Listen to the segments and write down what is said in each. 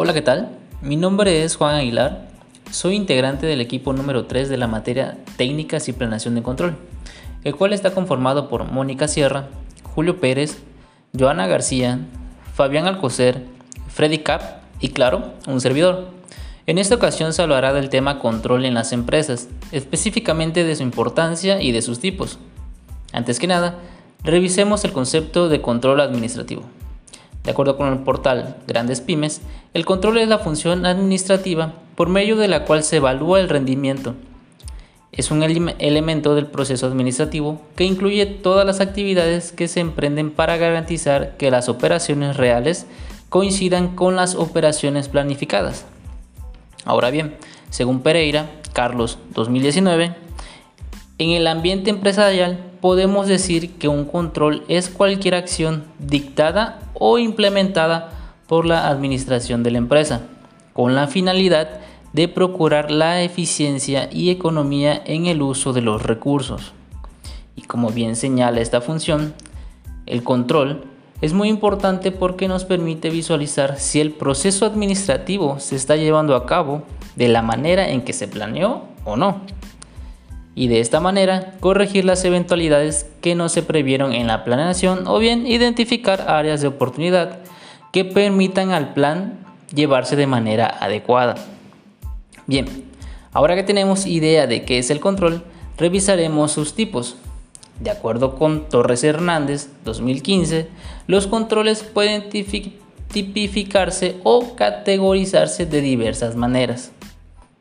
Hola, ¿qué tal? Mi nombre es Juan Aguilar. Soy integrante del equipo número 3 de la materia Técnicas y Planeación de Control, el cual está conformado por Mónica Sierra, Julio Pérez, Joana García, Fabián Alcocer, Freddy Cap y, claro, un servidor. En esta ocasión se hablará del tema control en las empresas, específicamente de su importancia y de sus tipos. Antes que nada, revisemos el concepto de control administrativo. De acuerdo con el portal Grandes Pymes, el control es la función administrativa por medio de la cual se evalúa el rendimiento. Es un elemento del proceso administrativo que incluye todas las actividades que se emprenden para garantizar que las operaciones reales coincidan con las operaciones planificadas. Ahora bien, según Pereira, Carlos 2019, en el ambiente empresarial podemos decir que un control es cualquier acción dictada o implementada por la administración de la empresa, con la finalidad de procurar la eficiencia y economía en el uso de los recursos. Y como bien señala esta función, el control es muy importante porque nos permite visualizar si el proceso administrativo se está llevando a cabo de la manera en que se planeó o no y de esta manera corregir las eventualidades que no se previeron en la planeación o bien identificar áreas de oportunidad que permitan al plan llevarse de manera adecuada. Bien, ahora que tenemos idea de qué es el control, revisaremos sus tipos. De acuerdo con Torres Hernández 2015, los controles pueden tipificarse o categorizarse de diversas maneras.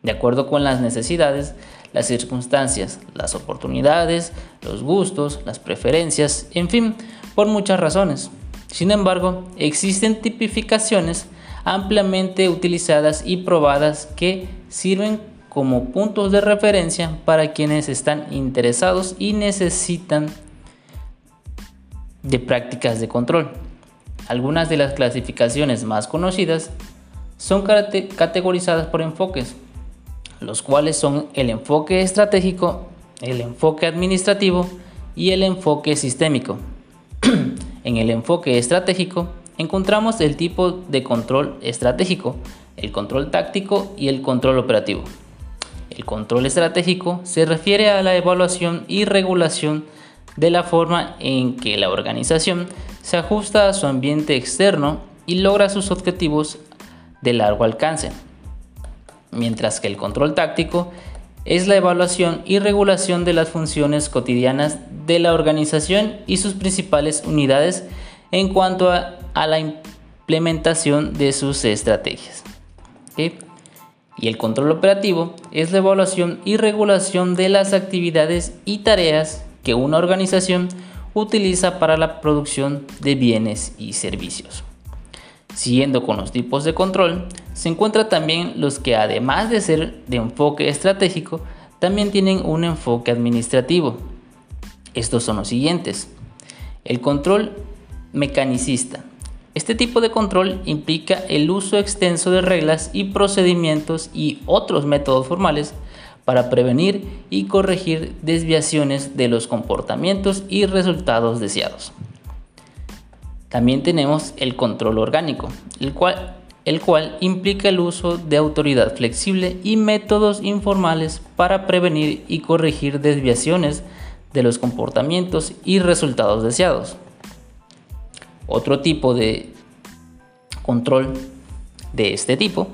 De acuerdo con las necesidades, las circunstancias, las oportunidades, los gustos, las preferencias, en fin, por muchas razones. Sin embargo, existen tipificaciones ampliamente utilizadas y probadas que sirven como puntos de referencia para quienes están interesados y necesitan de prácticas de control. Algunas de las clasificaciones más conocidas son categorizadas por enfoques, los cuales son el enfoque estratégico, el enfoque administrativo y el enfoque sistémico. en el enfoque estratégico encontramos el tipo de control estratégico, el control táctico y el control operativo. El control estratégico se refiere a la evaluación y regulación de la forma en que la organización se ajusta a su ambiente externo y logra sus objetivos de largo alcance mientras que el control táctico es la evaluación y regulación de las funciones cotidianas de la organización y sus principales unidades en cuanto a, la implementación de sus estrategias. Y el control operativo es la evaluación y regulación de las actividades y tareas que una organización utiliza para la producción de bienes y servicios. Siguiendo con los tipos de control, se encuentran también los que además de ser de enfoque estratégico, también tienen un enfoque administrativo. Estos son los siguientes. El control mecanicista. Este tipo de control implica el uso extenso de reglas y procedimientos y otros métodos formales para prevenir y corregir desviaciones de los comportamientos y resultados deseados. También tenemos el control orgánico, el cual, el cual implica el uso de autoridad flexible y métodos informales para prevenir y corregir desviaciones de los comportamientos y resultados deseados. Otro tipo de control de este tipo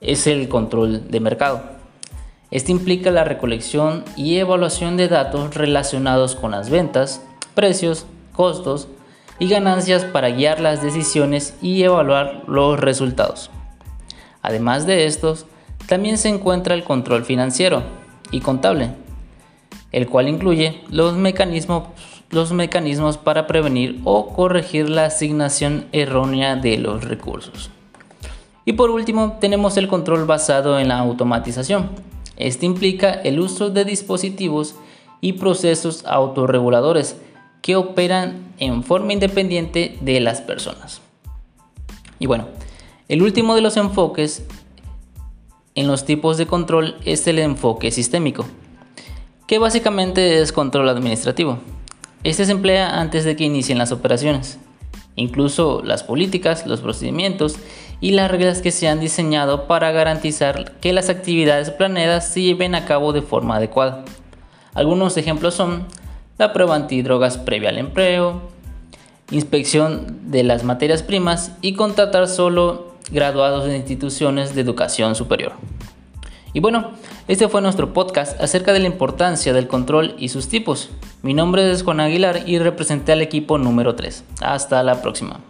es el control de mercado. Este implica la recolección y evaluación de datos relacionados con las ventas, precios, costos, y ganancias para guiar las decisiones y evaluar los resultados. Además de estos, también se encuentra el control financiero y contable, el cual incluye los mecanismos, los mecanismos para prevenir o corregir la asignación errónea de los recursos. Y por último, tenemos el control basado en la automatización. Este implica el uso de dispositivos y procesos autorreguladores que operan en forma independiente de las personas. Y bueno, el último de los enfoques en los tipos de control es el enfoque sistémico, que básicamente es control administrativo. Este se emplea antes de que inicien las operaciones. Incluso las políticas, los procedimientos y las reglas que se han diseñado para garantizar que las actividades planeadas se lleven a cabo de forma adecuada. Algunos ejemplos son la prueba antidrogas previa al empleo, inspección de las materias primas y contratar solo graduados de instituciones de educación superior. Y bueno, este fue nuestro podcast acerca de la importancia del control y sus tipos. Mi nombre es Juan Aguilar y representé al equipo número 3. Hasta la próxima.